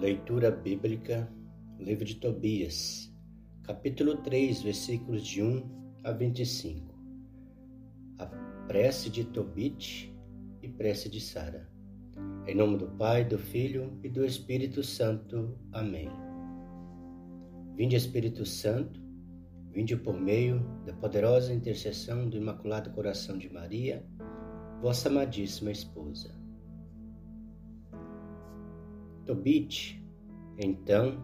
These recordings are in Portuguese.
Leitura bíblica, livro de Tobias, capítulo 3, versículos de 1 a 25. A prece de Tobit e prece de Sara. Em nome do Pai, do Filho e do Espírito Santo. Amém. Vinde, Espírito Santo, vinde por meio da poderosa intercessão do Imaculado Coração de Maria, vossa amadíssima esposa. Tobit, então,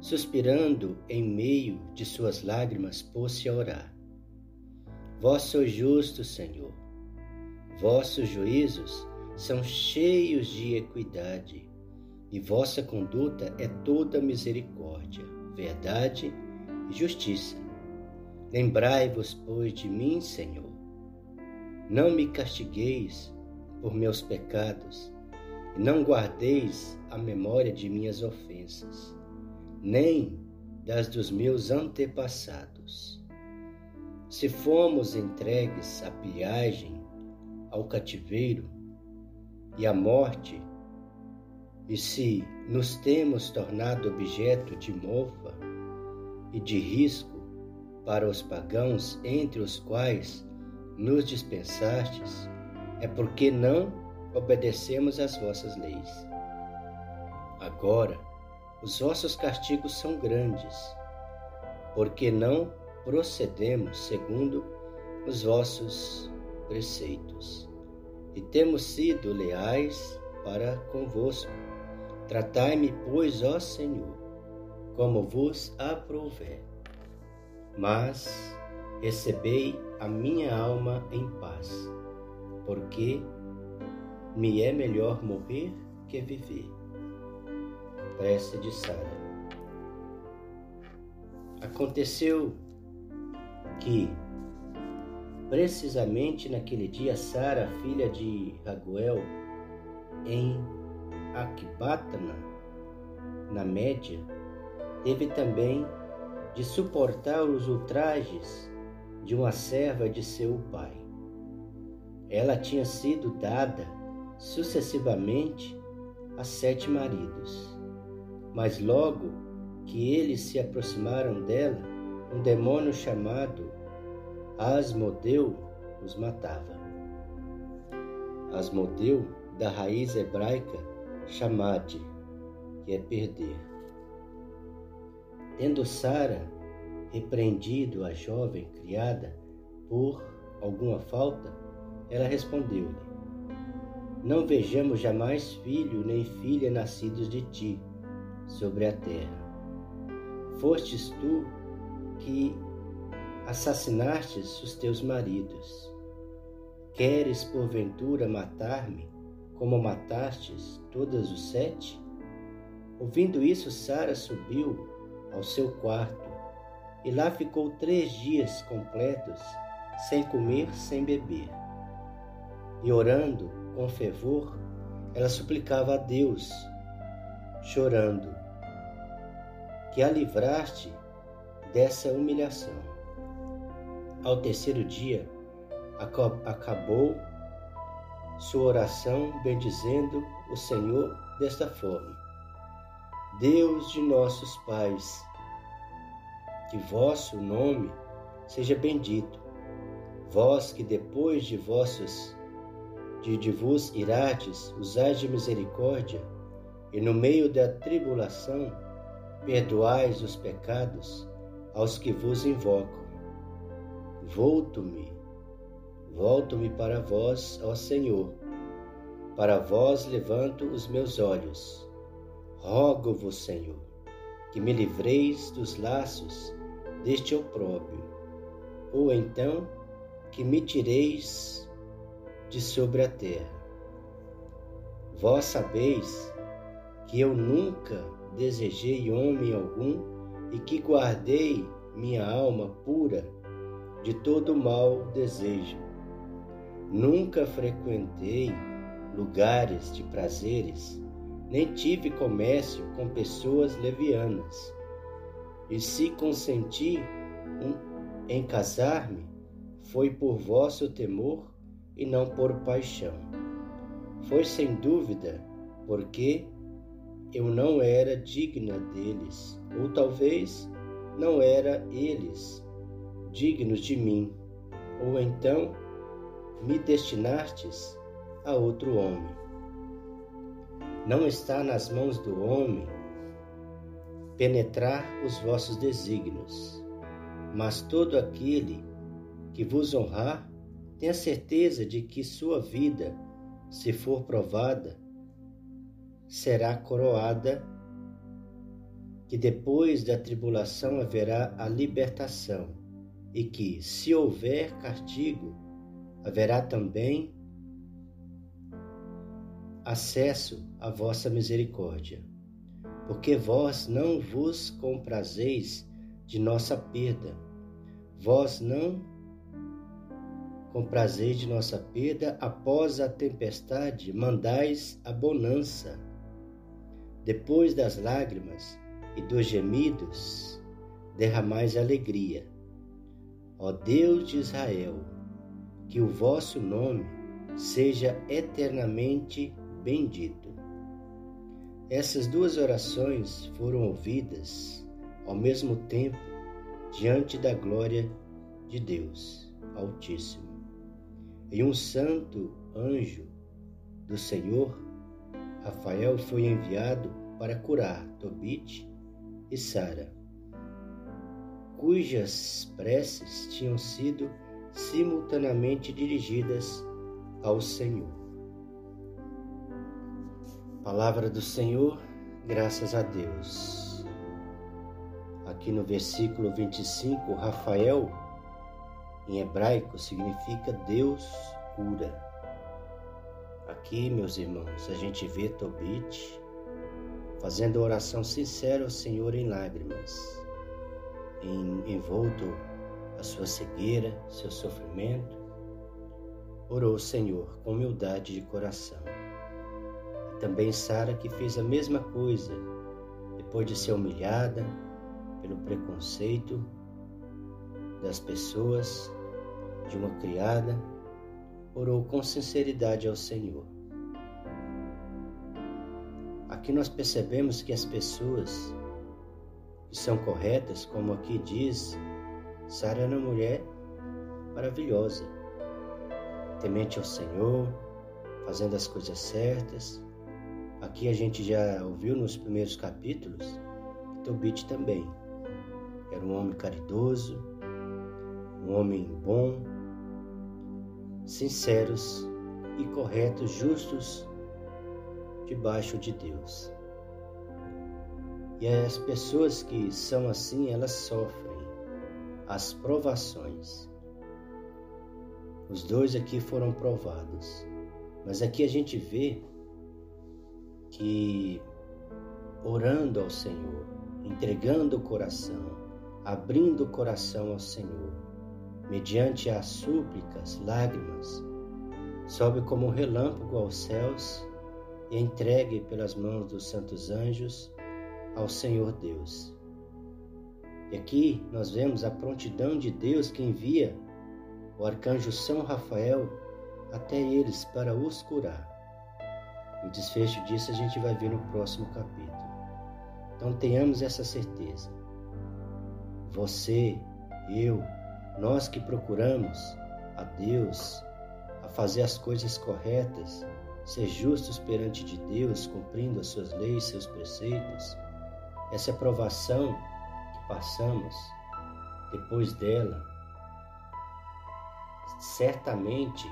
suspirando em meio de suas lágrimas, pôs-se a orar. Vós sois justo, Senhor. Vossos juízos são cheios de equidade, e vossa conduta é toda misericórdia, verdade e justiça. Lembrai-vos, pois, de mim, Senhor. Não me castigueis por meus pecados, e não guardeis a memória de minhas ofensas, nem das dos meus antepassados. Se fomos entregues à pilhagem, ao cativeiro e à morte, e se nos temos tornado objeto de mofa e de risco para os pagãos entre os quais nos dispensastes, é porque não obedecemos às vossas leis. Agora, os vossos castigos são grandes, porque não procedemos segundo os vossos preceitos. E temos sido leais para convosco. Tratai-me, pois, ó Senhor, como vos aprouver. Mas recebei a minha alma em paz, porque me é melhor morrer que viver. Prece de Sara. Aconteceu que, precisamente naquele dia, Sara, filha de Raguel, em Akbatana, na Média, teve também de suportar os ultrajes de uma serva de seu pai. Ela tinha sido dada sucessivamente a sete maridos. Mas logo que eles se aproximaram dela, um demônio chamado Asmodeu os matava. Asmodeu, da raiz hebraica chamade, que é perder. Tendo Sara repreendido a jovem criada por alguma falta, ela respondeu-lhe: não vejamos jamais filho nem filha nascidos de ti sobre a terra. Fostes tu que assassinastes os teus maridos. Queres porventura matar-me, como matastes todas os sete? Ouvindo isso, Sara subiu ao seu quarto e lá ficou três dias completos, sem comer, sem beber. E orando, com fervor, ela suplicava a Deus, chorando, que a livraste dessa humilhação. Ao terceiro dia, acabou sua oração bendizendo o Senhor desta forma: Deus de nossos pais, que vosso nome seja bendito, vós que depois de vossos de, de vos irades, usais de misericórdia, e no meio da tribulação, perdoais os pecados aos que vos invocam. Volto-me, volto-me para vós, ó Senhor, para vós levanto os meus olhos. Rogo-vos, Senhor, que me livreis dos laços deste opróbrio, ou então que me tireis de sobre a terra. Vós sabeis que eu nunca desejei homem algum e que guardei minha alma pura de todo mau desejo. Nunca frequentei lugares de prazeres, nem tive comércio com pessoas levianas. E se consenti em casar-me, foi por vosso temor e não por paixão. Foi sem dúvida porque eu não era digna deles, ou talvez não era eles dignos de mim, ou então me destinastes a outro homem. Não está nas mãos do homem penetrar os vossos desígnios, mas todo aquele que vos honrar, tenha certeza de que sua vida, se for provada, será coroada, que depois da tribulação haverá a libertação, e que, se houver castigo, haverá também acesso à vossa misericórdia. Porque vós não vos comprazeis de nossa perda, vós não comprazeis de nossa perda após a tempestade, mandais a bonança depois das lágrimas e dos gemidos, derramais alegria. Ó Deus de Israel, que o vosso nome seja eternamente bendito. Essas duas orações foram ouvidas ao mesmo tempo diante da glória de Deus Altíssimo. E um santo anjo do Senhor Rafael foi enviado para curar Tobit e Sara, cujas preces tinham sido simultaneamente dirigidas ao Senhor. Palavra do Senhor, graças a Deus. Aqui no versículo 25, Rafael, em hebraico, significa Deus cura. Aqui, meus irmãos, a gente vê Tobit fazendo oração sincera ao Senhor em lágrimas, em, envolto a sua cegueira, seu sofrimento, orou o Senhor com humildade de coração. E também Sara que fez a mesma coisa, depois de ser humilhada pelo preconceito das pessoas, de uma criada, orou com sinceridade ao Senhor. Aqui nós percebemos que as pessoas que são corretas, como aqui diz, Sara era uma mulher maravilhosa, temente ao Senhor, fazendo as coisas certas. Aqui a gente já ouviu nos primeiros capítulos que Tobit também era um homem caridoso, um homem bom, sinceros e corretos, justos debaixo de Deus. E as pessoas que são assim, elas sofrem as provações. Os dois aqui foram provados, mas aqui a gente vê que orando ao Senhor, entregando o coração, abrindo o coração ao Senhor, mediante as súplicas, lágrimas, sobe como um relâmpago aos céus e entregue pelas mãos dos santos anjos ao Senhor Deus. E aqui nós vemos a prontidão de Deus que envia o arcanjo São Rafael até eles para os curar. E o desfecho disso a gente vai ver no próximo capítulo. Então tenhamos essa certeza. Você, eu, nós que procuramos a Deus, a fazer as coisas corretas, ser justos perante de Deus, cumprindo as suas leis, seus preceitos, essa provação que passamos, depois dela, certamente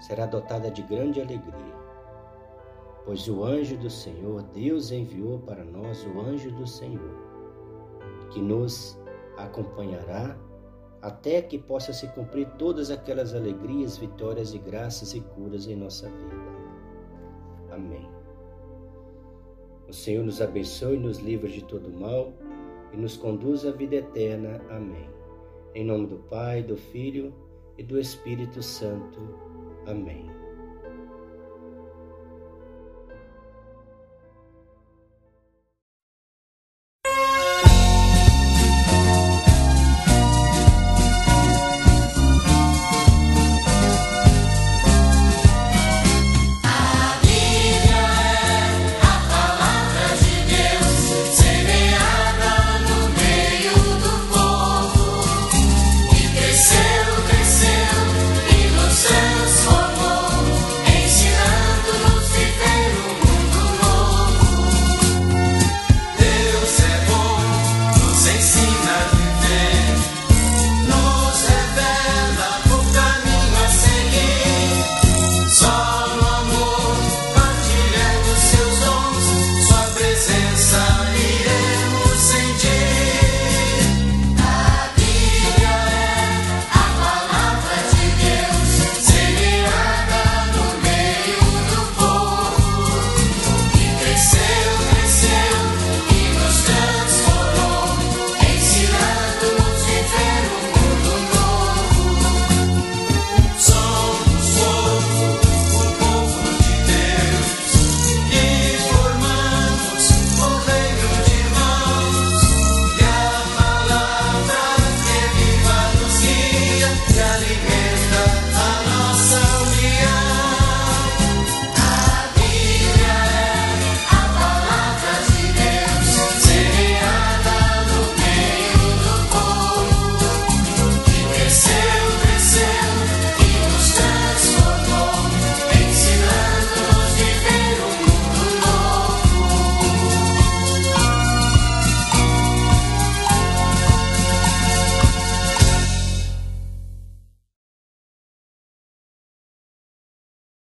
será dotada de grande alegria, pois o anjo do Senhor, Deus enviou para nós o anjo do Senhor, que nos acompanhará até que possa se cumprir todas aquelas alegrias, vitórias e graças e curas em nossa vida. Amém. O Senhor nos abençoe nos livre de todo mal e nos conduz à vida eterna. Amém. Em nome do Pai, do Filho e do Espírito Santo. Amém.